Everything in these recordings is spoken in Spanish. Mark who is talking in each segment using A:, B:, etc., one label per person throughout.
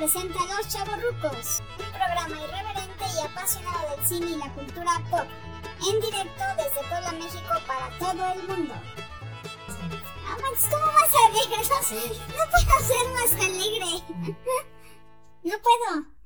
A: presenta Los Chavorrucos, un programa irreverente y apasionado del cine y la cultura pop, en directo desde Puebla, México para todo el mundo. Max, ¿cómo vas a alegre? No, no puedo ser más alegre. No puedo.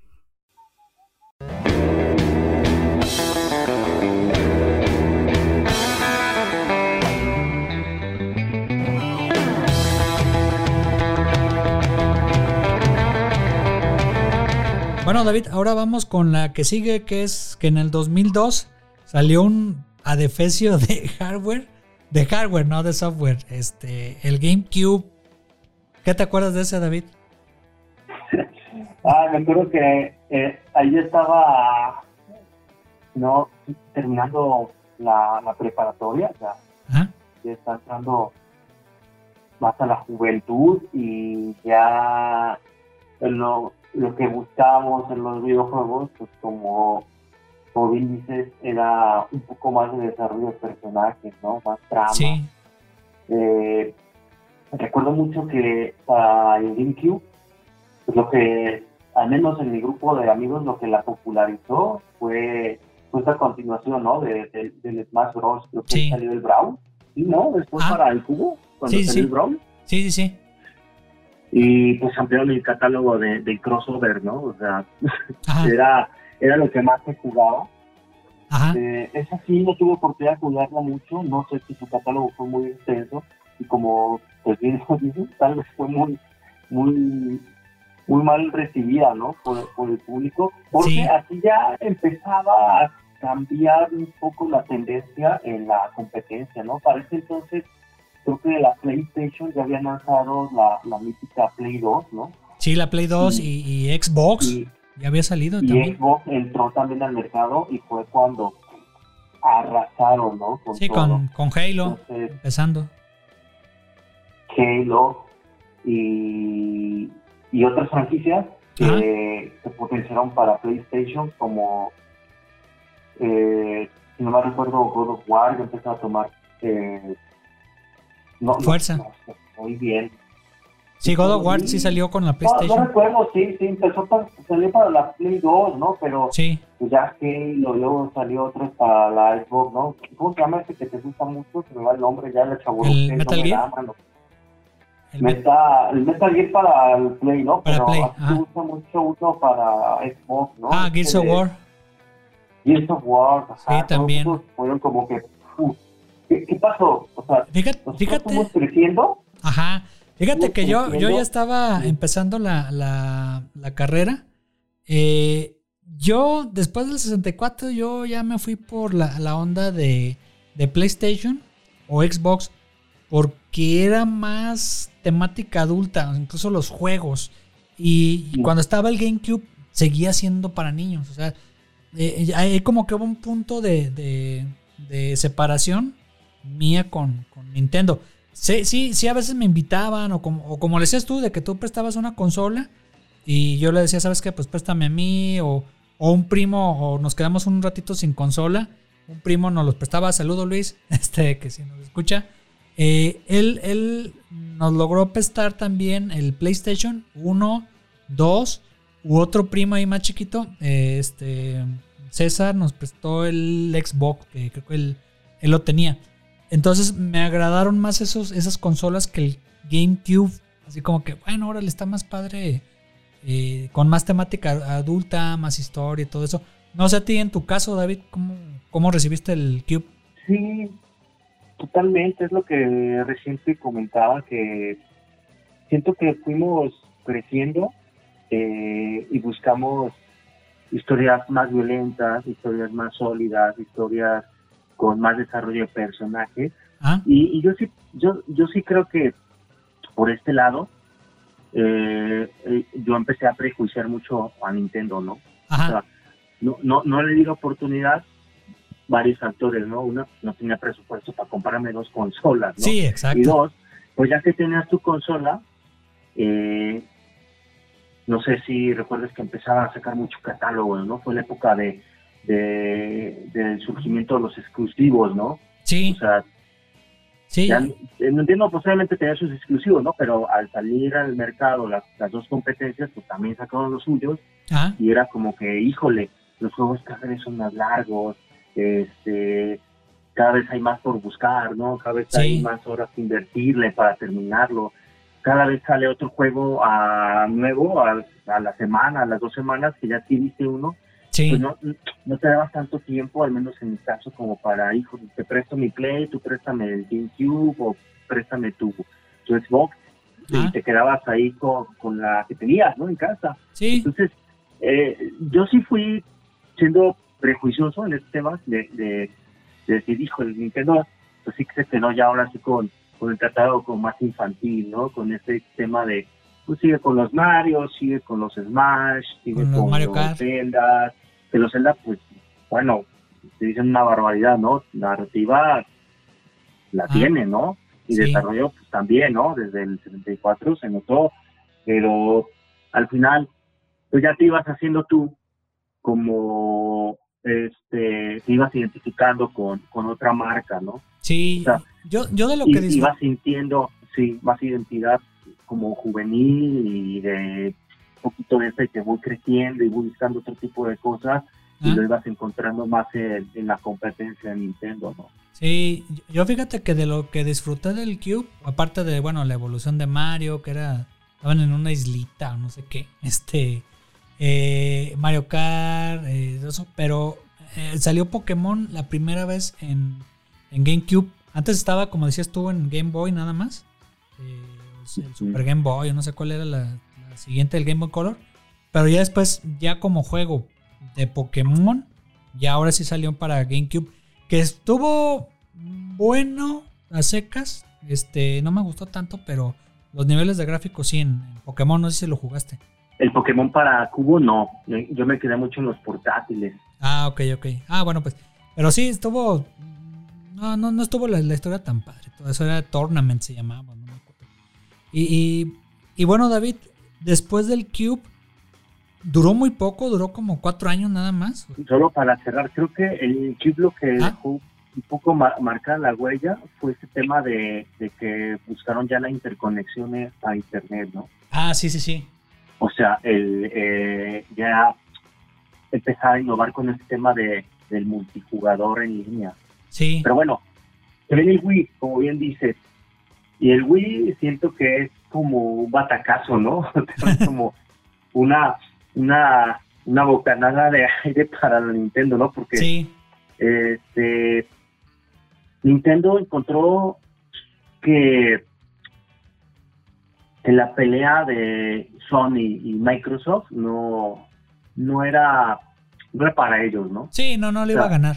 B: Bueno, David, ahora vamos con la que sigue, que es que en el 2002 salió un adefesio de hardware, de hardware, no de software, este, el GameCube. ¿Qué te acuerdas de ese, David?
C: ah, me acuerdo que eh, ahí estaba, no, terminando la, preparatoria, o sea, ya está entrando más a la juventud y ya lo lo que buscábamos en los videojuegos, pues como, como bien dices, era un poco más de desarrollo de personajes, ¿no? Más trama. Sí. Eh, recuerdo mucho que para el GameCube, pues lo que, al menos en mi grupo de amigos, lo que la popularizó fue pues la continuación, ¿no? De, del Smash Bros. Creo que salió el Brawl. ¿Sí, no? Después ah. para el cubo, cuando salió el Brawl.
B: Sí, sí, sí
C: y pues ampliaron el catálogo de, de crossover, ¿no? O sea, era, era lo que más se jugaba. Eh, esa sí no tuve oportunidad de jugarla mucho, no sé si su catálogo fue muy extenso y como pues bien tal vez fue muy, muy, muy mal recibida, ¿no? Por, el público, porque así ya empezaba a cambiar un poco la tendencia en la competencia, ¿no? Para ese entonces creo que la PlayStation ya había lanzado la, la mítica Play 2, ¿no?
B: Sí, la Play 2 y, Xbox ya había salido
C: y también. Xbox entró también al mercado y fue cuando arrasaron, ¿no?
B: sí, con, con, Halo, empezando.
C: Halo y, y otras franquicias que se potenciaron para PlayStation como, eh, si no me recuerdo, God of War, ya empezó a tomar eh,
B: Fuerza.
C: muy bien.
B: Sí, God of War sí salió con la PlayStation.
C: No, recuerdo, sí, sí, empezó para, salió para la Play 2, ¿no? Pero
B: sí.
C: pues ya que luego salió otro para la Xbox, ¿no? ¿Cómo se llama ese que te gusta mucho? Se me va el nombre ya, la chavo.
B: ¿El Metal Gear?
C: el, Metal, Metal Gear para el Play, ¿no? Pero Play, me gusta mucho uno para Xbox, ¿no?
B: Ah, Gears of War.
C: Gears of War,
B: Sí, también.
C: Fueron como que, ¿Qué, pasó? O sea, fíjate, ¿estamos creciendo?
B: Ajá. Fíjate que yo, yo ya estaba empezando la, la, la carrera. Eh, yo, después del 64, yo ya me fui por la, la onda de, de, PlayStation o Xbox, porque era más temática adulta, incluso los juegos. Y, cuando estaba el GameCube, seguía siendo para niños. O sea, eh, hay como que hubo un punto de, de, de separación mía con, Nintendo. Sí, sí, sí, a veces me invitaban, o como, o como le decías tú, de que tú prestabas una consola y yo le decía, ¿sabes qué? Pues préstame a mí, o, un primo, o nos quedamos un ratito sin consola. Un primo nos los prestaba, saludo Luis, este, que si nos escucha. Eh, él, él nos logró prestar también el PlayStation 1, 2, u otro primo ahí más chiquito, eh, este, César nos prestó el Xbox, que creo que él, él lo tenía. Entonces me agradaron más esos, esas consolas que el GameCube. Así como que, bueno, ahora le está más padre, eh, con más temática adulta, más historia y todo eso. No sé a ti en tu caso, David, ¿cómo, cómo recibiste el Cube?
C: Sí, totalmente. Es lo que recién te comentaba, que siento que fuimos creciendo eh, y buscamos historias más violentas, historias más sólidas, historias con más desarrollo de personajes. Ah. Y, yo sí, yo, yo sí creo que por este lado, eh, eh, yo empecé a prejuiciar mucho a Nintendo, ¿no? O sea, no, no, no le di la oportunidad varios factores, ¿no? Uno, no tenía presupuesto para comprarme dos consolas, ¿no?
B: Sí, exacto.
C: Y dos, pues ya que tenías tu consola, eh, no sé si recuerdas que empezaban a sacar mucho catálogo, ¿no? Fue la época de del surgimiento de los exclusivos, ¿no?
B: Sí.
C: O sea, Sí. Ya, entiendo, posiblemente tenía sus exclusivos, ¿no? Pero al salir al mercado las, las dos competencias, pues también sacaron los suyos. Ah. Y era como que, híjole, los juegos cada vez son más largos, este, cada vez hay más por buscar, ¿no? Cada vez hay más horas que invertirle para terminarlo. Cada vez sale otro juego a nuevo a, la semana, a las dos semanas que ya adquiriste uno. Sí. Pues no, no te dabas tanto tiempo, al menos en mi caso, como para, hijo, te presto mi Play, tú préstame el GameCube o préstame tu, tu Xbox. Y te quedabas ahí con, con la que tenías, ¿no? En casa. Sí. Entonces, eh, yo sí fui siendo prejuicioso en este tema de, de, decir, hijo, el Nintendo, pues sí que se quedó ya ahora sí con, con el tratado como más infantil, ¿no? Con este tema de, pues sigue con los Mario, sigue con los Smash, sigue con, los, Mario Zelda, que los Zelda, pues, bueno, se dicen una barbaridad, ¿no? La narrativa la ah. tiene, ¿no? Y desarrollo, pues también, ¿no? Desde el 74 se notó, pero al final, pues ya te ibas haciendo tú como este te ibas identificando con, con otra marca, ¿no?
B: Sí, yo, yo de lo que
C: y, ibas sintiendo, sí, más identidad como juvenil y de poquito de esta y que voy creciendo y voy buscando otro tipo de cosas y ah. lo ibas encontrando más en, la competencia de Nintendo, ¿no?
B: Sí, yo fíjate que de lo que disfruté del Cube, aparte de, bueno, la evolución de Mario, que era, estaban en una islita o no sé qué, este, eh, Mario Kart, eh, eso, pero eh, salió Pokémon la primera vez en, GameCube. Antes estaba, como decías tú, en Game Boy nada más. el Super Game Boy, no sé cuál era la, siguiente del Game Boy Color. Pero ya después, ya como juego de Pokémon, ya ahora sí salió para GameCube. Que estuvo bueno a secas. Este, no me gustó tanto, pero los niveles de gráficos sí en Pokémon, no sé si lo jugaste.
C: El Pokémon para cubo no, yo me quedé mucho en los portátiles.
B: Ah, ok, ok. Ah, bueno, pues, pero sí estuvo, no, no, no estuvo la, historia tan padre. Todo eso era Tournament, se llamaba, no me acuerdo. Y, y, bueno, David, después del Cube, duró muy poco, duró como cuatro años nada más.
C: Solo para cerrar, creo que el Cube lo que ah. dejó un poco marcar la huella fue ese tema de, de que buscaron ya la interconexión a Internet, ¿no?
B: Ah, sí, sí, sí.
C: O sea, el, eh, ya empezar a innovar con este tema de, del multijugador en línea.
B: Sí.
C: Pero bueno, el Wii, como bien dices, y el Wii siento que es como un batacazo, ¿no? como una, una, una bocanada de aire para la Nintendo, ¿no? Porque sí. este, Nintendo encontró que en la pelea de Sony y Microsoft no, no era, no para ellos, ¿no?
B: Sí, no, no le iba a ganar.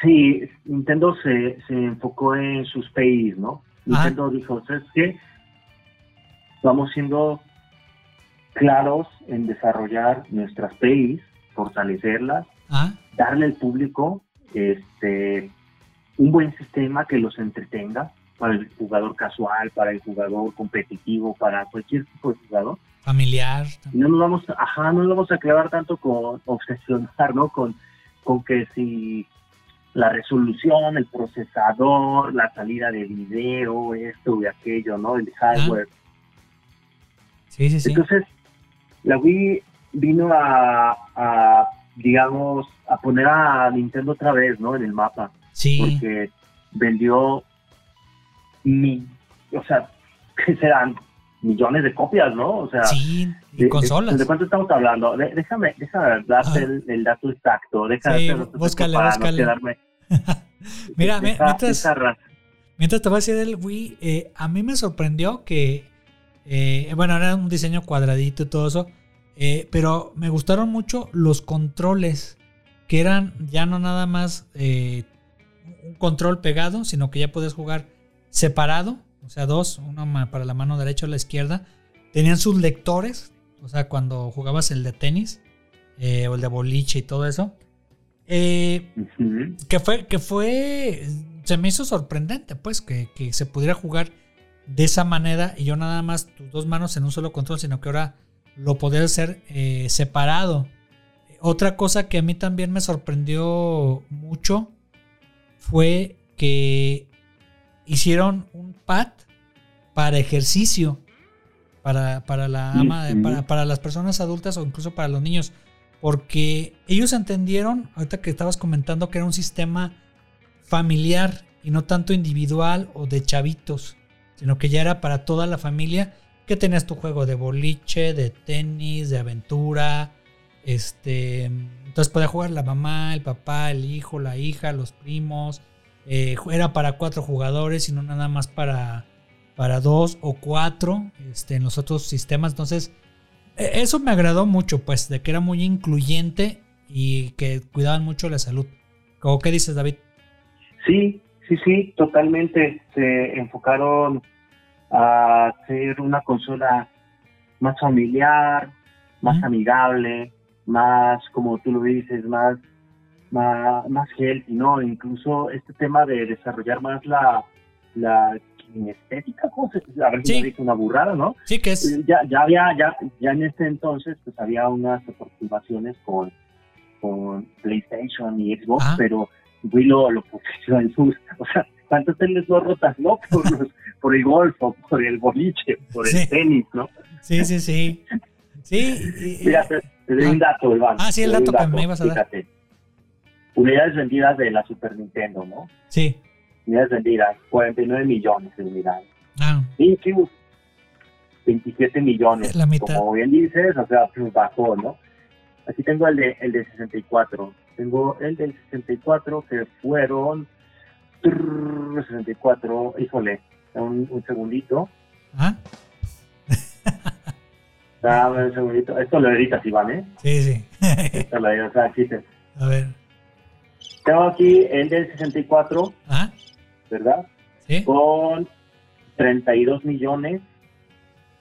C: Sí, Nintendo se, se enfocó en sus países, ¿no? Nintendo dijo, ¿sabes qué? Vamos siendo claros en desarrollar nuestras países, fortalecerlas, darle al público este un buen sistema que los entretenga, para el jugador casual, para el jugador competitivo, para cualquier tipo de jugador.
B: Familiar.
C: no nos vamos, ajá, no nos vamos a clavar tanto con obsesionar, ¿no? Con, con que si la resolución, el procesador, la salida de video, esto y aquello, ¿no? El hardware.
B: Sí, sí, sí.
C: Entonces, la Wii vino a, a, digamos, a poner a Nintendo otra vez, ¿no? En el mapa.
B: Sí.
C: Porque vendió mi, o sea, que serán millones de copias, ¿no? O sea,
B: sí, y consolas.
C: De, cuánto estamos hablando? déjame, déjame darte ah. el, dato exacto. Déjame
B: sí, búscale, búscale. Mira, mientras, mientras te voy a decir el Wii, eh, a mí me sorprendió que, eh, bueno, era un diseño cuadradito y todo eso, eh, pero me gustaron mucho los controles, que eran ya no nada más un control pegado, sino que ya puedes jugar separado, o sea, dos, uno para la mano derecha o la izquierda. Tenían sus lectores, o sea, cuando jugabas el de tenis eh, o el de boliche y todo eso. Eh, que fue, que fue, se me hizo sorprendente, pues, que, se pudiera jugar de esa manera y yo nada más tus dos manos en un solo control, sino que ahora lo podías hacer eh, separado. Otra cosa que a mí también me sorprendió mucho fue porque hicieron un pad para ejercicio para, para la ama, para, para, las personas adultas o incluso para los niños. Porque ellos entendieron, ahorita que estabas comentando, que era un sistema familiar y no tanto individual o de chavitos, sino que ya era para toda la familia, que tenías tu juego de boliche, de tenis, de aventura, este, entonces podía jugar la mamá, el papá, el hijo, la hija, los primos, eh, era para cuatro jugadores y no nada más para, para dos o cuatro este, en los otros sistemas, entonces e, eso me agradó mucho, pues, de que era muy incluyente y que cuidaban mucho la salud. ¿Cómo qué dices, David?
C: Sí, sí, sí, totalmente. Se enfocaron a hacer una consola más familiar, más amigable, más, como tú lo dices, más, más, más healthy, ¿no? Incluso este tema de desarrollar más la, la kinestética, ¿cómo se A ver si me dice una burrada, ¿no?
B: Sí, que es.
C: Ya, ya había, ya, ya en este entonces, pues había unas aproximaciones con, con PlayStation y Xbox, pero Wii lo, lo en sus, o sea, ¿cuántos teles no rotas, no? Por, los, por el golf, o por el boliche, por el tenis, ¿no?
B: Sí, sí, sí. Sí.
C: Mira, te, doy un ah. dato, Iván.
B: Ah, sí, el dato, que me ibas a dar. Fíjate.
C: Unidades vendidas de la Super Nintendo, ¿no?
B: Sí.
C: Unidades vendidas, 49 millones de unidades.
B: Ah.
C: 27 millones.
B: La mitad.
C: Como bien dices, o sea, pues bajó, ¿no? Aquí tengo el de, el de 64. Tengo el del 64 que fueron 64, híjole, un, un segundito.
B: ¿Ah?
C: Dame un segundito. Esto lo editas, Iván, ¿eh?
B: Sí, sí.
C: Esto lo editas, aquí te...
B: A ver.
C: Tengo aquí el del 64,
B: ¿Ah?
C: ¿verdad?
B: Sí.
C: Con 32 millones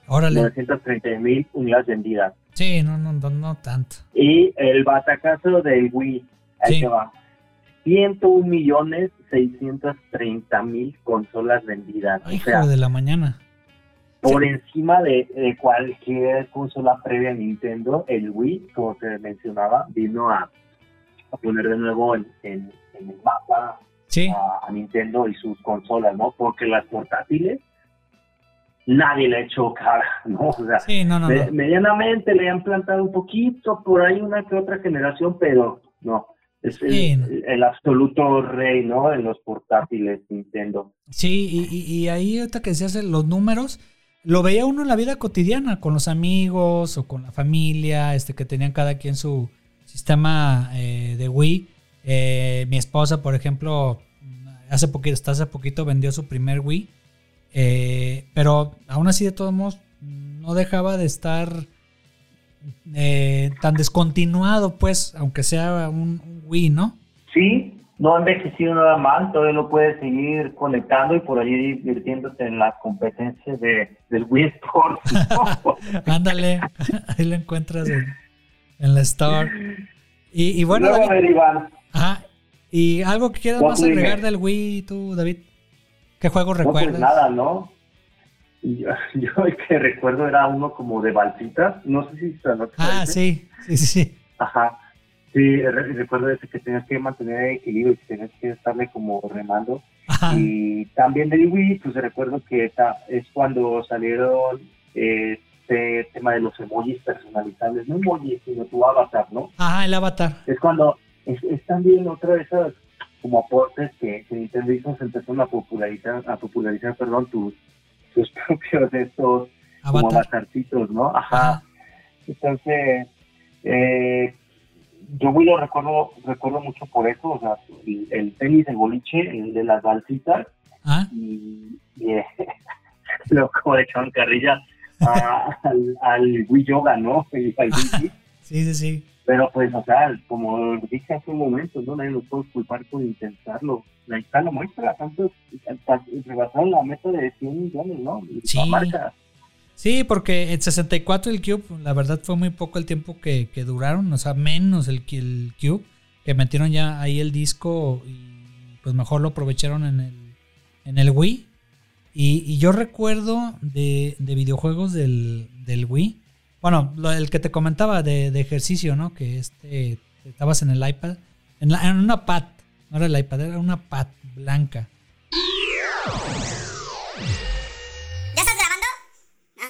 B: Órale.
C: 930 mil unidades vendidas.
B: Sí, no, no, no, tanto.
C: Y el batacazo del Wii, ahí se va. 101 millones 630 mil consolas vendidas.
B: Ay, hijo de la mañana.
C: Por encima de, cualquier consola previa a Nintendo, el Wii, como se mencionaba, vino a, poner de nuevo en, el mapa a, Nintendo y sus consolas, ¿no? Porque las portátiles nadie le ha hecho cara, ¿no? O sea, medianamente le han plantado un poquito por ahí una que otra generación, pero no. Es el, absoluto rey, ¿no? En los portátiles Nintendo.
B: Sí, y, y ahí ahorita que decías los números, lo veía uno en la vida cotidiana, con los amigos o con la familia, este que tenían cada quien su sistema eh, de Wii. Eh, mi esposa, por ejemplo, hace poquito, hasta hace poquito vendió su primer Wii. Eh, pero aún así, de todos modos, no dejaba de estar tan descontinuado, pues, aunque sea un, un Wii, ¿no?
C: Sí, no ha envejecido nada mal, todavía lo puedes seguir conectando y por allí divirtiéndote en las competencias de, del Wii Sports.
B: Ándale, ahí lo encuentras en, la Store. Y, y bueno, ajá, ¿y algo que quieras más agregar del Wii tú, David? ¿Qué juego pues recuerdas?
C: nada, ¿no? Yo, yo, el que recuerdo era uno como de balsitas, no sé si se
B: Ah, sí, sí, sí.
C: Ajá Sí, recuerdo ese que tenías que mantener el equilibrio y que tenías que estarle como remando. Y también del Wii, pues recuerdo que esa es cuando salieron este tema de los emojis personalizables, no emojis, sino tu avatar, ¿no?
B: Ajá, el avatar.
C: Es cuando, es, también otra de esas como aportes que, Nintendo hizo, se empezaron a popularizar, a popularizar, perdón, tus, tus propios estos como avatarcitos, ¿no? Ajá. Entonces, eh, yo muy lo recuerdo, recuerdo mucho por eso, o sea, el, tenis, el boliche, el de las balsitas,
B: ¿Ah?
C: y, y eh, lo como le echaban al, al Wii Yoga, ¿no? sí,
B: sí, sí.
C: Pero pues, o sea, como dije hace un momento, ¿no? Nadie nos puede culpar por intentarlo. Ahí está la muestra, tanto rebasaron la meta de 100 millones, ¿no?
B: Sí. Sí, porque el 64 el Cube, la verdad fue muy poco el tiempo que, duraron, o sea, menos el, el Cube, que metieron ya ahí el disco y pues mejor lo aprovecharon en el, en el Wii. Y, yo recuerdo de, videojuegos del, Wii, bueno, el que te comentaba de, ejercicio, ¿no? Que este, estabas en el iPad, en, una pad, No era el iPad, era una pad blanca.
A: ¿Ya estás grabando? ¿Ah?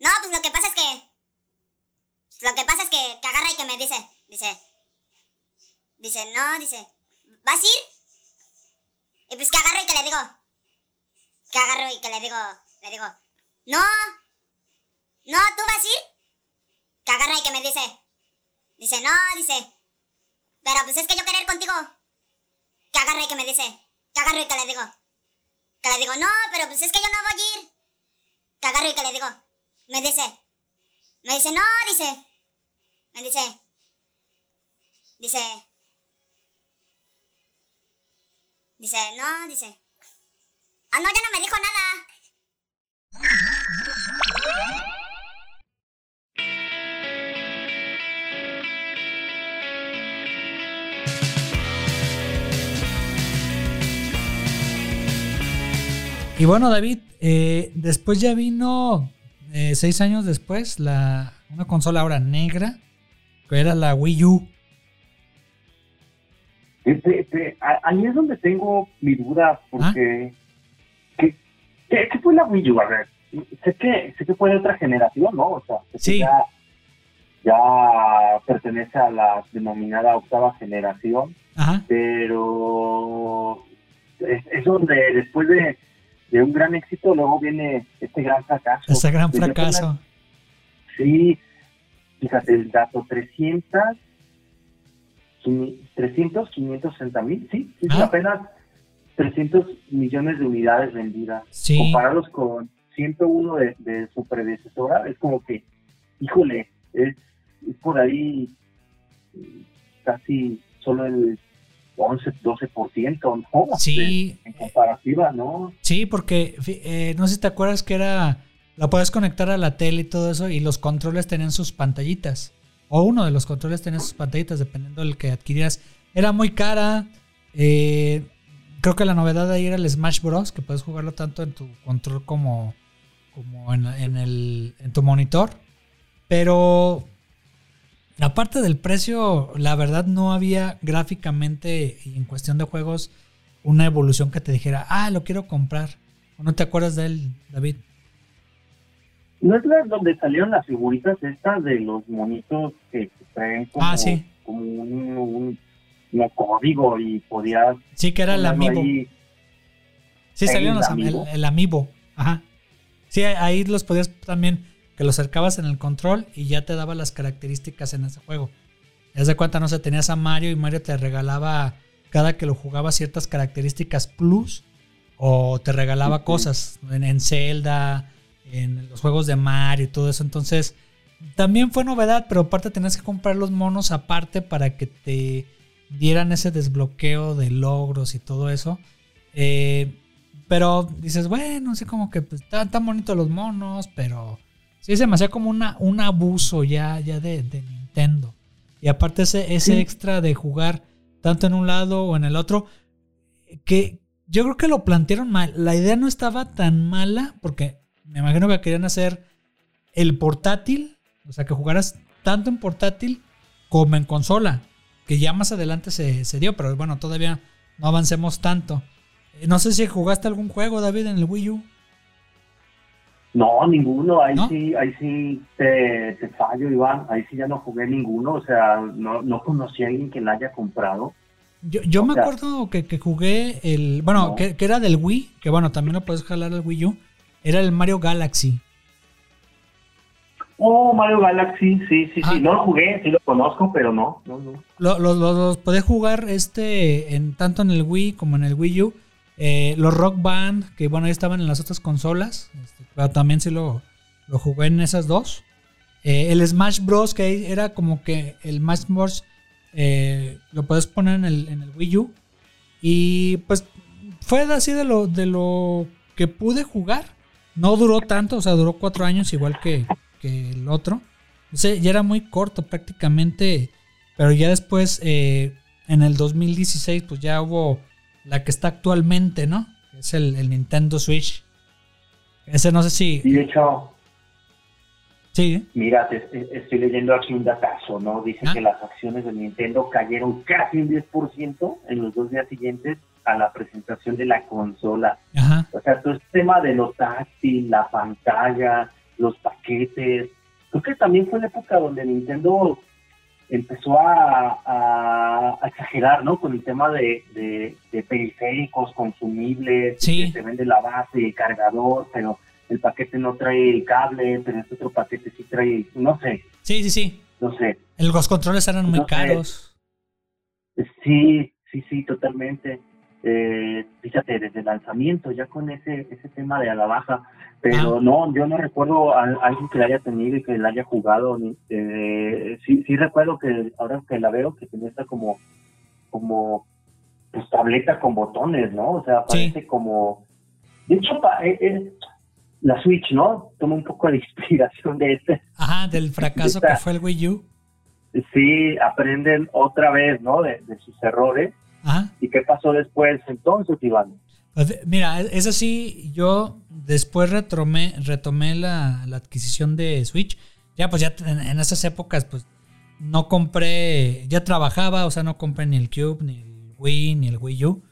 A: No, pues lo que pasa es que. Lo que pasa es que, que agarra y que me dice. Dice. Dice, no, dice. ¿Vas a ir? Y pues que agarro y que le digo. Que agarro y que le digo. Le digo. No. No, ¿tú vas a ir? Que agarra y que me dice. Dice, no, dice. Pero pues es que yo querer contigo. Que agarra y que me dice. Que agarro y que le digo. Que le digo, no, pero pues es que yo no voy a ir. Que agarro y que le digo. Me dice. Me dice, no, dice. Me dice. Dice. Dice, no, dice. Ah, no, ya no me dijo nada.
B: Y bueno, David, eh, después ya vino, eh, seis años después, la, una consola ahora negra, que era la Wii U.
C: ahí es donde tengo mi duda, porque... ¿qué, qué, fue la Wii U? A ver, sé que, sé que fue de otra generación, ¿no? O sea,
B: sí.
C: ya, ya pertenece a la denominada octava generación, pero es, es donde después de de un gran éxito, luego viene este gran fracaso.
B: Ese gran fracaso.
C: sí, fíjate el dato, 300, 300, 560 mil, sí, sí ah. apenas 300 millones de unidades vendidas.
B: Sí.
C: Comparados con 101 de, de su predecesora, es como que, híjole, es, es por ahí casi solo el 11, 12%, ¿no?
B: Sí.
C: en comparativa, ¿no?
B: Sí, porque eh, no sé si te acuerdas que era, la puedes conectar a la tele y todo eso y los controles tenían sus pantallitas. O uno de los controles tenía sus pantallitas, dependiendo del que adquirías. Era muy cara. Eh, creo que la novedad de ahí era el Smash Bros. Que puedes jugarlo tanto en tu control como, como en, en, el, en tu monitor. Pero Aparte del precio, la verdad no había gráficamente y en cuestión de juegos una evolución que te dijera, ah, lo quiero comprar. ¿O no te acuerdas de él, David?
C: ¿No es la donde salieron las figuritas estas de los monitos que traen como,
B: ah, sí.
C: como un, código y podías...
B: Sí, que era el amiibo. sí, salieron los, el, el amiibo. Ajá. Sí, ahí los podías también que lo acercabas en el control y ya te daba las características en ese juego. Ya de cuenta, no sé, tenías a Mario y Mario te regalaba cada que lo jugaba ciertas características plus o te regalaba cosas en, en, Zelda, en los juegos de Mario y todo eso. Entonces, también fue novedad, pero aparte tenías que comprar los monos aparte para que te dieran ese desbloqueo de logros y todo eso. Eh, pero dices, bueno, así como que pues, están tan bonitos los monos, pero Sí, se me hacía como una, un abuso ya, ya de, Nintendo. Y aparte ese, ese extra de jugar tanto en un lado o en el otro, que yo creo que lo plantearon mal. La idea no estaba tan mala, porque me imagino que querían hacer el portátil, o sea, que jugaras tanto en portátil como en consola, que ya más adelante se, se dio, pero bueno, todavía no avancemos tanto. Eh, no sé si jugaste algún juego, David, en el Wii U.
C: No, ninguno, ahí sí, ahí sí te, fallo, Iván, ahí sí ya no jugué ninguno, o sea, no, no conocí a alguien que la haya comprado.
B: Yo, yo me acuerdo que, jugué el, bueno, que, era del Wii, que bueno, también lo puedes jalar al Wii U, era el Mario Galaxy.
C: Oh, Mario Galaxy, sí, sí, sí, ah. no lo jugué, sí lo conozco, pero no, no, no.
B: Los lo, lo, podés jugar este, en, tanto en el Wii como en el Wii U. Eh, los Rock Band, que bueno, ahí estaban en las otras consolas. Este, pero también sí lo, lo jugué en esas dos. Eh, el Smash Bros. que era como que el Smash Bros. Eh, lo puedes poner en el, en el Wii U. Y pues fue así de lo, de lo que pude jugar. No duró tanto, o sea, duró cuatro años igual que, que el otro. O sea, ya era muy corto prácticamente. Pero ya después, en el 2016, pues ya hubo la que está actualmente, ¿no? Es el, Nintendo Switch. Ese no sé si.
C: De hecho,
B: Sí.
C: Mira, estoy leyendo aquí un datazo, ¿no? Dice ah. que las acciones de Nintendo cayeron casi un 10% en los dos días siguientes a la presentación de la consola. O sea, todo este tema de lo táctil, la pantalla, los paquetes. Creo que también fue la época donde Nintendo empezó a, exagerar, ¿no? Con el tema de, de, periféricos consumibles, que se vende la base, el cargador, pero el paquete no trae el cable, pero este otro paquete sí trae, no sé.
B: Sí, sí, sí.
C: No sé.
B: Los controles eran muy caros.
C: Sí, sí, sí, totalmente. Eh, fíjate, desde el lanzamiento, ya con ese ese tema de a la baja, pero ah. no, yo no recuerdo a, alguien que la haya tenido y que la haya jugado. Eh, sí, sí recuerdo que ahora que la veo, que tenía esta como, como pues, tableta con botones, ¿no? O sea, parece como... De hecho, eh, la Switch, ¿no? Toma un poco de inspiración de este.
B: Ajá, del fracaso que fue el Wii U.
C: Sí, aprenden otra vez, ¿no? de sus errores ¿Y qué pasó después entonces, Iván?
B: Pues, mira, es así, yo después retomé, retomé la, adquisición de Switch. Ya, pues ya en, esas épocas, pues no compré, ya trabajaba, o sea, no compré ni el Cube, ni el Wii, ni el Wii U.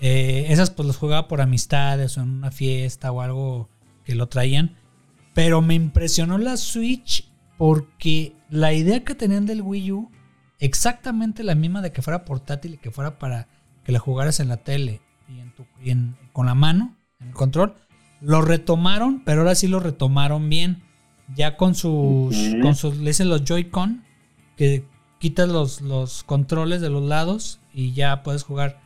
B: Eh, esas pues los jugaba por amistades o en una fiesta o algo que lo traían. Pero me impresionó la Switch porque la idea que tenían del Wii U exactamente la misma de que fuera portátil y que fuera para que la jugaras en la tele y, en con la mano, en el control. Lo retomaron, pero ahora sí lo retomaron bien. Ya con sus, con sus, le dicen los Joy-Con, que quitas los, los controles de los lados y ya puedes jugar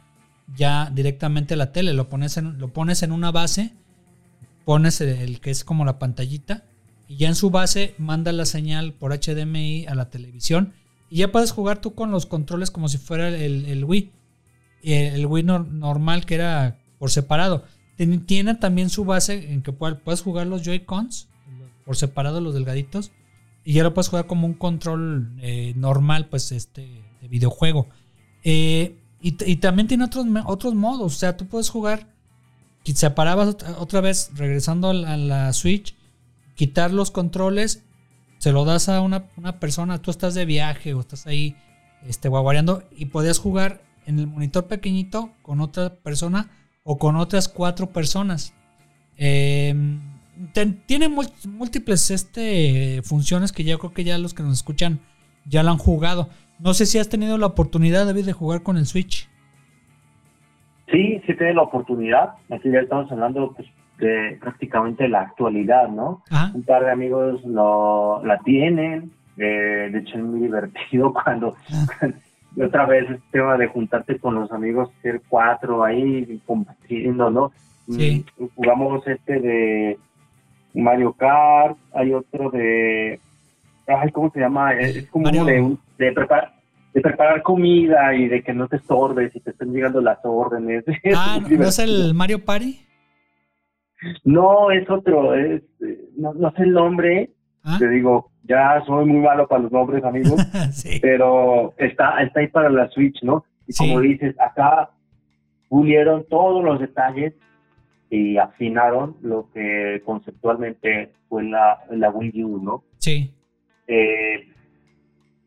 B: ya directamente a la tele. Lo pones en, lo pones en una base, pones el que es como la pantallita, y ya en su base manda la señal por HDMI a la televisión y ya puedes jugar tú con los controles como si fuera el, el Wii. El, Wii normal que era por separado. Tiene también su base en que puedes jugar los Joy-Cons por separado, los delgaditos. Y ya lo puedes jugar como un control eh, normal, pues este, de videojuego. Eh, y, también tiene otros, otros modos. O sea, tú puedes jugar. Separabas otra vez, regresando a la Switch, quitar los controles se lo das a una, persona, tú estás de viaje o estás ahí este, guaguareando y podías jugar en el monitor pequeñito con otra persona o con otras cuatro personas. Em, tiene múltiples este, funciones que yo creo que ya los que nos escuchan ya lo han jugado. No sé si has tenido la oportunidad, David, de jugar con el Switch.
C: Sí, sí tiene la oportunidad. Aquí ya estamos hablando pues, de prácticamente la actualidad, ¿no? Un par de amigos lo, la tienen, eh, de hecho es muy divertido cuando, otra vez el tema de juntarte con los amigos, ser cuatro ahí compartiendo, ¿no? Sí. Jugamos este de Mario Kart, hay otro de, ay, ¿cómo se llama? Es, como de, de preparar de preparar comida y de que no te estorbes y te estén llegando las órdenes.
B: Ah, ¿no es el Mario Party?
C: No, es otro, es, no, sé el nombre, ¿Ah? te digo, ya soy muy malo para los nombres, amigos, pero está, está ahí para la Switch, ¿no? Y como dices, acá pulieron todos los detalles y afinaron lo que conceptualmente fue la, la Wii U, ¿no?
B: Sí.
C: Eh,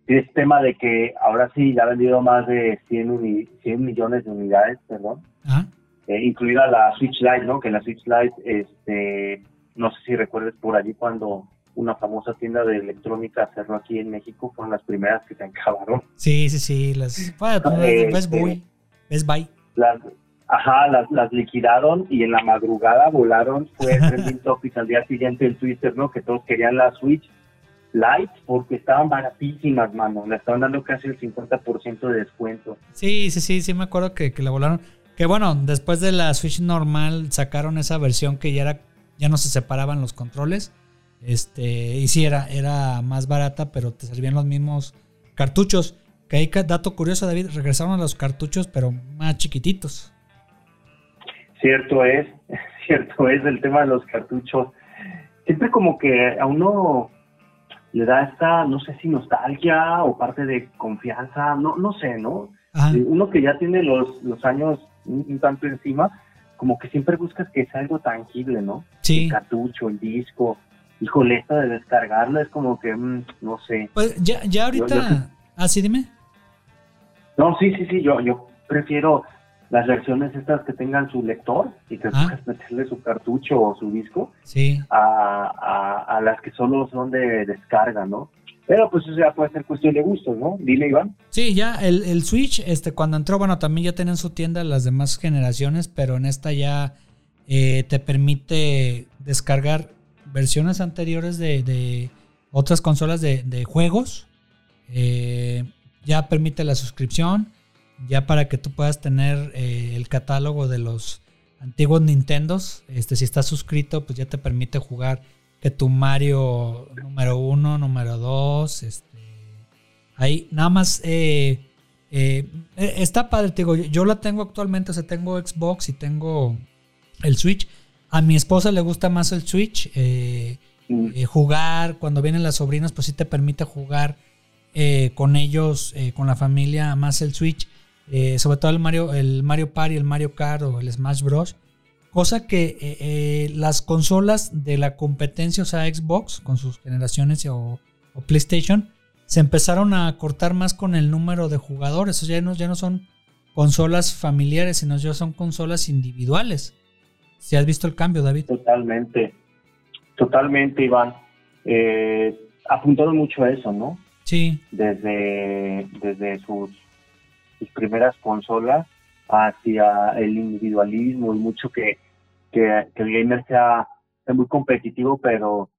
C: es tema de que ahora sí ya ha vendido más de 100, 100 millones de unidades, perdón. ¿Ah? Eh, incluida la Switch Lite, ¿no? Que la Switch Lite, este, no sé si recuerdes por allí cuando una famosa tienda de electrónica cerró aquí en México, fueron las primeras que se acabaron.
B: Sí, sí, sí, las Best Buy, Best Buy.
C: Las, ajá, las, las liquidaron y en la madrugada volaron, fue trending topic al día siguiente en Twitter, ¿no? Que todos querían la Switch Lite porque estaban baratísimas, mano, le estaban dando casi el 50% de descuento.
B: Sí, sí, sí, sí me acuerdo que, que la volaron. Que bueno, después de la Switch normal sacaron esa versión que ya era ya no se separaban los controles. Este, y sí era, era más barata, pero te servían los mismos cartuchos. Que hay dato curioso, David, regresaron a los cartuchos, pero más chiquititos.
C: Cierto es, cierto es el tema de los cartuchos. Siempre como que a uno le da esta, no sé si nostalgia o parte de confianza, no, no sé, ¿no? Uno que ya tiene los, los años un, tanto encima, como que siempre buscas que sea algo tangible, ¿no?
B: Sí.
C: El cartucho, el disco. híjole, esto de descargarlo es como que, mm, no sé.
B: Pues ya, ya ahorita, ah, sí, dime.
C: No, sí, sí, sí, yo, yo prefiero las versiones estas que tengan su lector y que ah. puedas meterle su cartucho o su disco
B: sí.
C: a, a, las que solo son de descarga, ¿no? Pero pues ya puede ser cuestión de gustos, ¿no? Dile, Iván.
B: Sí, ya el, el Switch, este, cuando entró, bueno, también ya tenían su tienda las demás generaciones, pero en esta ya eh, te permite descargar versiones anteriores de, de otras consolas de, de juegos. Eh, ya permite la suscripción ya para que tú puedas tener eh, el catálogo de los antiguos Nintendos. Este, si estás suscrito, pues ya te permite jugar que tu Mario número uno, número dos, este, ahí nada más eh, eh, está padre, te digo, yo la tengo actualmente, o sea, tengo Xbox y tengo el Switch. A mi esposa le gusta más el Switch. Mm. jugar, cuando vienen las sobrinas, pues sí te permite jugar con ellos, con la familia, más el Switch. Eh, sobre todo el Mario, el Mario Party, el Mario Kart o el Smash Bros. Cosa que eh, eh, las consolas de la competencia, o sea, Xbox con sus generaciones o, PlayStation, se empezaron a cortar más con el número de jugadores. O sea, ya no, ya no son consolas familiares, sino ya son consolas individuales. ¿Si has visto el cambio, David?
C: Totalmente, totalmente, Iván. apuntaron mucho a eso, ¿no?
B: Sí.
C: Desde, desde sus primeras consolas hacia el individualismo y mucho que, que, el gamer sea, muy competitivo, pero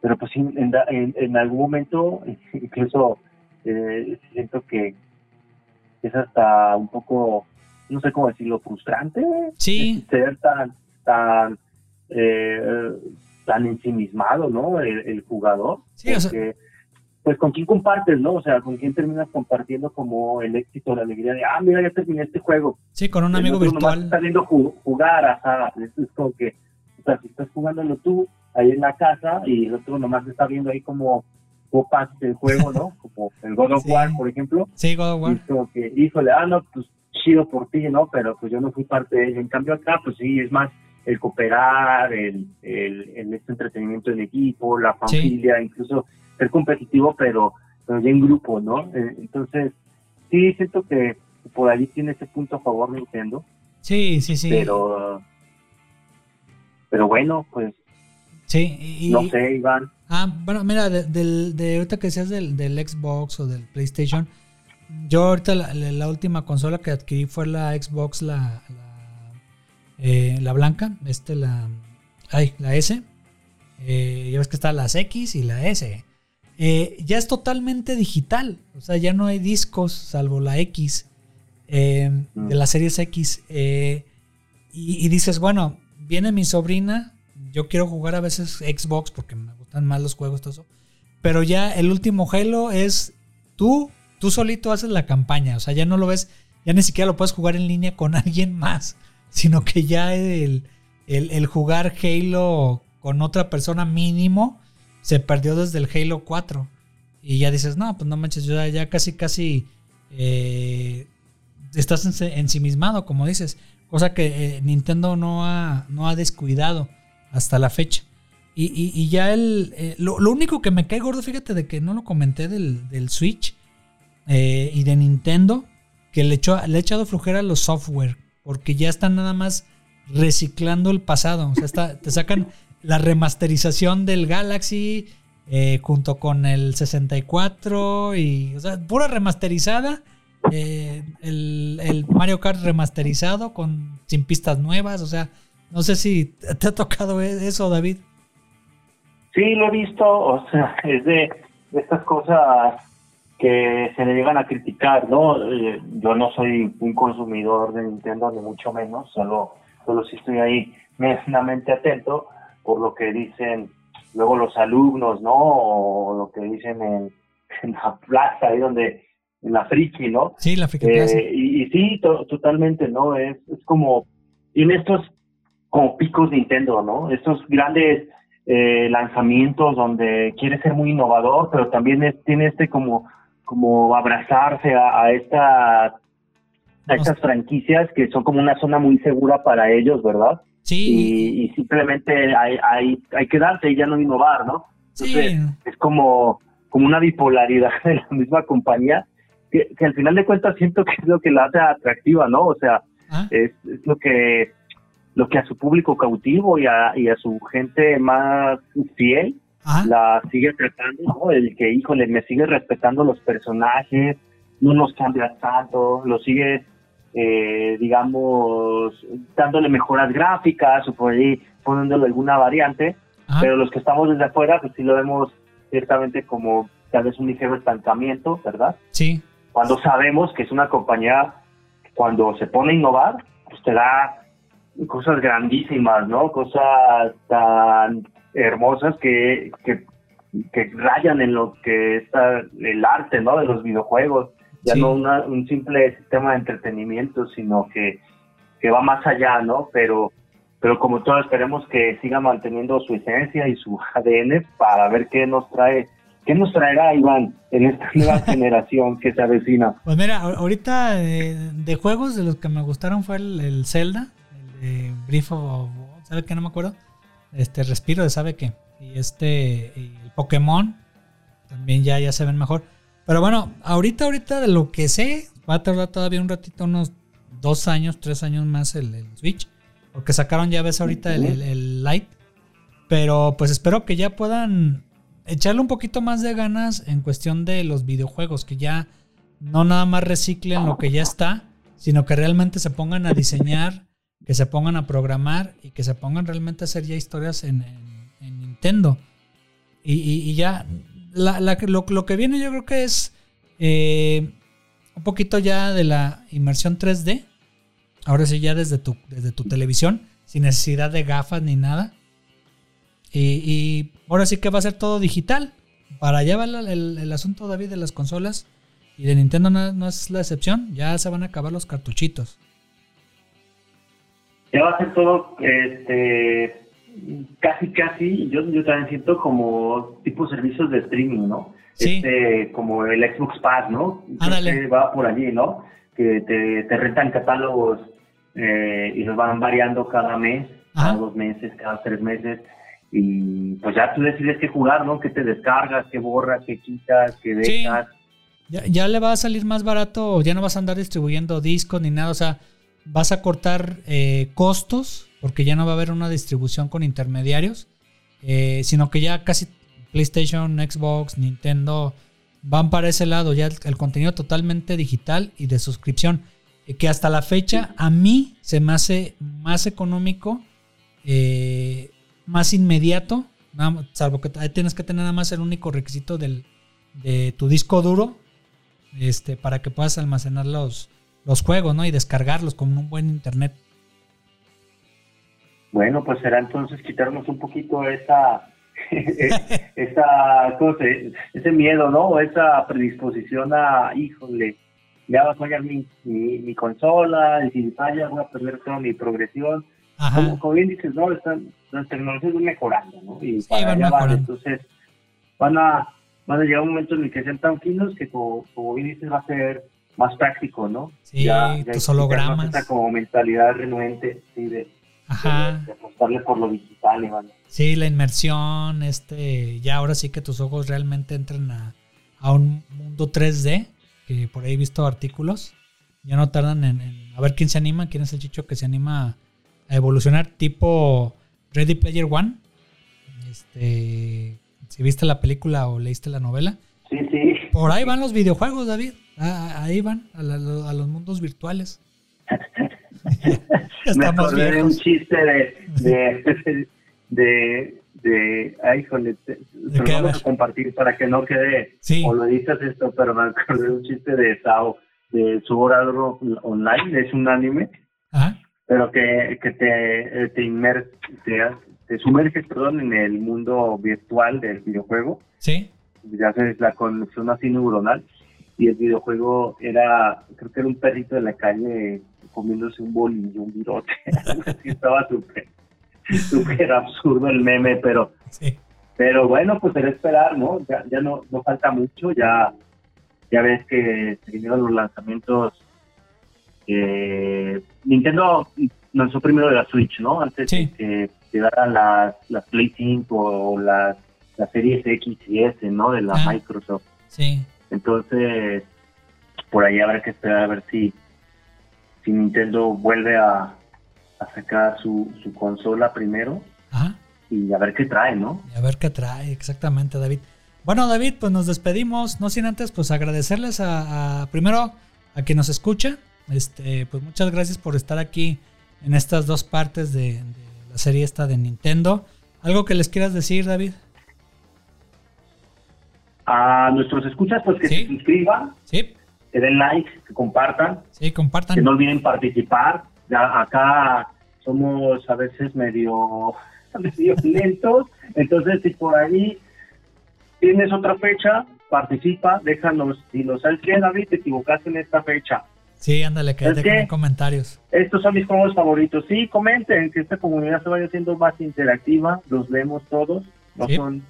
C: pero pues en, en, algún momento incluso eh, siento que es hasta un poco no sé cómo decirlo frustrante
B: sí.
C: ser tan tan eh, tan ensimismado no el, jugador
B: sí,
C: pues con quién compartes, ¿no? O sea, con quién terminas compartiendo como el éxito, la alegría de, ah, mira, ya terminé este juego.
B: Sí, con un amigo virtual.
C: Estás viendo jugar, ajá, es como que, o sea, si estás jugándolo tú ahí en la casa y el otro nomás está viendo ahí como copas del juego, ¿no? Como el God of War, por ejemplo.
B: Sí, God of War.
C: Y como que, híjole, ah, no, pues chido por ti, ¿no? Pero pues yo no fui parte de ello. En cambio acá, pues sí, es más el cooperar, el, el, el este entretenimiento en equipo, la familia, incluso ser competitivo, pero, pero ya en grupo, ¿no? Eh, entonces, sí, siento que por ahí tiene ese punto a favor Nintendo.
B: Sí, sí, sí.
C: Pero, pero bueno, pues.
B: Sí,
C: no sé, Iván.
B: Ah, bueno, mira, de, del, de ahorita que seas del, del Xbox o del PlayStation, yo ahorita la, última consola que adquirí fue la Xbox, la, la, eh, la blanca, este, la, ay, la S. Eh, ya ves que está las X y la S. Eh, ya es totalmente digital. O sea, ya no hay discos, salvo la X, eh, de la series X. Eh, y, dices, bueno, viene mi sobrina, yo quiero jugar a veces Xbox porque me gustan más los juegos, todo eso. Pero ya el último Halo es tú, tú solito haces la campaña. O sea, ya no lo ves, ya ni siquiera lo puedes jugar en línea con alguien más, sino que ya el, el jugar Halo con otra persona mínimo se perdió desde el Halo 4. Y ya dices, no, pues no manches, ya, casi, casi eh, estás ensimismado, como dices. Cosa que eh, Nintendo no ha, no ha descuidado hasta la fecha. Y, ya el. Eh, lo, único que me cae gordo, fíjate, de que no lo comenté del, Switch y de Nintendo, que le, echó, le ha echado flujera a los software. Porque ya están nada más reciclando el pasado. O sea, está, te sacan la remasterización del Galaxy eh, junto con el 64 y, o sea, pura remasterizada. Eh, el, Mario Kart remasterizado con sin pistas nuevas, o sea, no sé si te ha tocado e-, eso, David.
C: Sí, lo he visto, o sea, es de, estas cosas que se le llegan a criticar, ¿no? Eh, yo no soy un consumidor de Nintendo, ni mucho menos, solo, solo si estoy ahí medianamente atento, por lo que dicen luego los alumnos, ¿no? O lo que dicen en, la plaza, ahí donde, en la friki, ¿no?
B: Sí, la friki plaza.
C: Eh, y, sí, totalmente, ¿no? Es, es como, tiene estos como picos Nintendo, ¿no? Estos grandes eh, lanzamientos donde quiere ser muy innovador, pero también tiene este como, como abrazarse a, esta a estas franquicias que son como una zona muy segura para ellos, ¿verdad? Sí. Y, simplemente hay, hay, hay que darse y ya no innovar, ¿no? Entonces, es como, como una bipolaridad de la misma compañía que, al final de cuentas siento que es lo que la hace atractiva, ¿no? O sea, ah. es, lo que lo que a su público cautivo y a, y a su gente más fiel ah. la sigue tratando, ¿no? El que, híjole, me sigue respetando los personajes, no nos cambia tanto, lo sigue, eh, digamos, dándole mejoras gráficas o por ahí poniéndole alguna variante, pero los que estamos desde afuera, pues sí lo vemos ciertamente como tal vez un ligero estancamiento, ¿verdad?
B: Sí
C: cuando sabemos que es una compañía cuando se pone a innovar, pues te da cosas grandísimas, ¿no? Cosas tan hermosas que, que, rayan en lo que está el arte, ¿no? De los videojuegos. Ya no un simple sistema de entretenimiento, sino que, que va más allá, ¿no? Pero, pero como todos esperemos que siga manteniendo su esencia y su ADN para ver qué nos trae ¿Qué nos traerá Iván en esta nueva generación que se avecina?
B: Pues mira, ahorita de, juegos de los que me gustaron fue el, Zelda, el de Brief of, ¿sabe qué? No me acuerdo. Este Respiro de sabe qué. Y este, el Pokémon, también ya, ya se ven mejor. Pero bueno, ahorita, ahorita de lo que sé, va a tardar todavía un ratito, unos dos años, tres años más el, Switch. Porque sacaron ya ves ahorita el, el, Lite. Pero pues espero que ya puedan echarle un poquito más de ganas en cuestión de los videojuegos, que ya no nada más reciclen lo que ya está, sino que realmente se pongan a diseñar, que se pongan a programar y que se pongan realmente a hacer ya historias en, Nintendo. Y, ya, lo, que viene yo creo que es eh, un poquito ya de la inmersión 3D. Ahora sí, ya desde tu, desde tu televisión, sin necesidad de gafas ni nada. Y, ahora sí que va a ser todo digital. Para allá va el, asunto, David, de las consolas. Y de Nintendo no, es la excepción. Ya se van a acabar los cartuchitos.
C: Ya va a ser todo, este, casi, casi, yo, yo también siento como tipo servicios de streaming, ¿no? Este, como el Xbox Pass, ¿no? Que va por allí, ¿no? Que te, te rentan catálogos eh, y los van variando cada mes, cada dos meses, cada tres meses y pues ya tú decides qué jugar, ¿no? Que te descargas, qué borras, qué quitas, qué dejas.
B: Ya, le va a salir más barato, ya no vas a andar distribuyendo discos ni nada, o sea, vas a cortar eh, costos porque ya no va a haber una distribución con intermediarios, eh, sino que ya casi PlayStation, Xbox, Nintendo van para ese lado, ya el, contenido totalmente digital y de suscripción, eh, que hasta la fecha a mí se me hace más económico. Eh, más inmediato, salvo que tienes que tener nada más el único requisito del, de tu disco duro este, para que puedas almacenar los, los juegos ¿no? y descargarlos con un buen internet.
C: Bueno, pues será entonces quitarnos un poquito esa, esa ese miedo, ¿no? Esa predisposición a, híjole, ya va a fallar mi, mi, consola, y si falla voy a perder toda mi progresión como, bien dices, ¿no? Están, las tecnologías van mejorando, ¿no? Y para allá van, entonces van a, van a llegar un momento en el que sean tan finos que como, como bien dices va a ser más práctico, ¿no?
B: Sí, ya, tus hologramas.
C: Esta como mentalidad renuente, sí, de, Ajá. De, apostarle por lo digital, Iván.
B: Sí, la inmersión, este, ya ahora sí que tus ojos realmente entran a, a un mundo 3D, que por ahí he visto artículos, ya no tardan en, en, a ver quién se anima, quién es el chicho que se anima a evolucionar tipo Ready Player One. Este, si viste la película o leíste la novela.
C: Sí, sí.
B: Por ahí van los videojuegos, David. Ah, ahí van, a, los mundos virtuales.
C: Me acordé de un chiste de, de, de, ay, híjole, lo vamos a compartir para que no quede, o lo dices esto, pero me acordé de un chiste de Sao, de su orador online, es un anime, Ajá pero que, que te, eh, te, inmer, te, sumerges perdón, en el mundo virtual del videojuego.
B: Sí.
C: Ya haces la conexión así neuronal. Y el videojuego era, creo que era un perrito de la calle comiéndose un bolillo, un virote. estaba súper, súper absurdo el meme, pero, sí. pero bueno, pues era esperar, ¿no? Ya, ya no, no falta mucho, ya, ya ves que se vinieron los lanzamientos eh, Nintendo lanzó primero de la Switch, ¿no? Antes de que llegaran las, las Play 5 o las, las series X y S, ¿no? De la ah. Microsoft.
B: Sí.
C: Entonces, por ahí habrá que esperar a ver si, si Nintendo vuelve a, a sacar su, su consola primero.
B: Ajá.
C: Y a ver qué trae, ¿no?
B: Y a ver qué trae, exactamente, David. Bueno, David, pues nos despedimos, no sin antes pues agradecerles a, primero a quien nos escucha. Este, pues muchas gracias por estar aquí en estas dos partes de, la serie esta de Nintendo. ¿Algo que les quieras decir, David?
C: A nuestros escuchas, pues que se suscriban,
B: sí.
C: que den like, que compartan.
B: Sí, compartan.
C: Que no olviden participar. Ya acá somos a veces medio, medio lentos, entonces si por ahí tienes otra fecha, participa, déjanos, si nos sabes qué, David, te equivocaste en esta fecha.
B: Sí, ándale, que en comentarios.
C: Estos son mis juegos favoritos. Sí, comenten, que esta comunidad se vaya haciendo más interactiva, los vemos todos, no son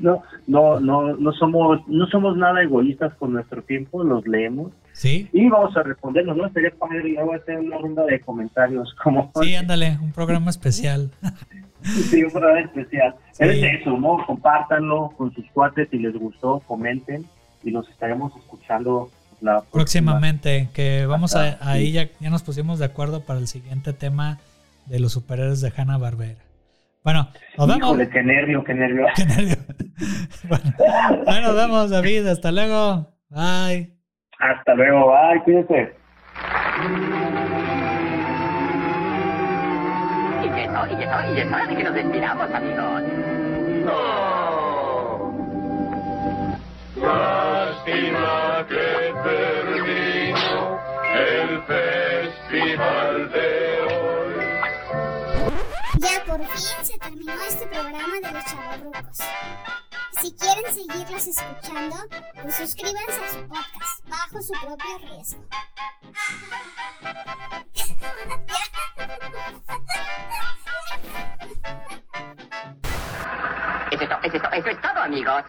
C: no, no, no, no somos, no somos nada egoístas con nuestro tiempo, los leemos.
B: Sí.
C: Y vamos a responderlos, ¿no? Sería padre luego hacer una ronda de comentarios como.
B: Sí, ándale, un programa especial.
C: sí, un programa especial. Es eso, ¿no? Compártanlo con sus cuates si les gustó, comenten y los estaremos escuchando la
B: próximamente. Que vamos a, ahí ya, ya nos pusimos de acuerdo para el siguiente tema de los superhéroes de Hanna Barbera. Bueno, nos vemos.
C: Híjole, qué nervio, qué nervio.
B: Qué nervio. bueno, nos vemos, David. Hasta luego. Bye.
C: Hasta luego. Bye. Cuídense.
D: Y eso, y eso, y es hora de que nos despidamos, amigos. No. Lástima que terminó el festival
A: ya por fin se terminó este programa de los chavarrucos. Si quieren seguirlos escuchando, pues suscríbanse a su podcast bajo su propio riesgo.
D: Eso es, todo, eso es todo, amigos.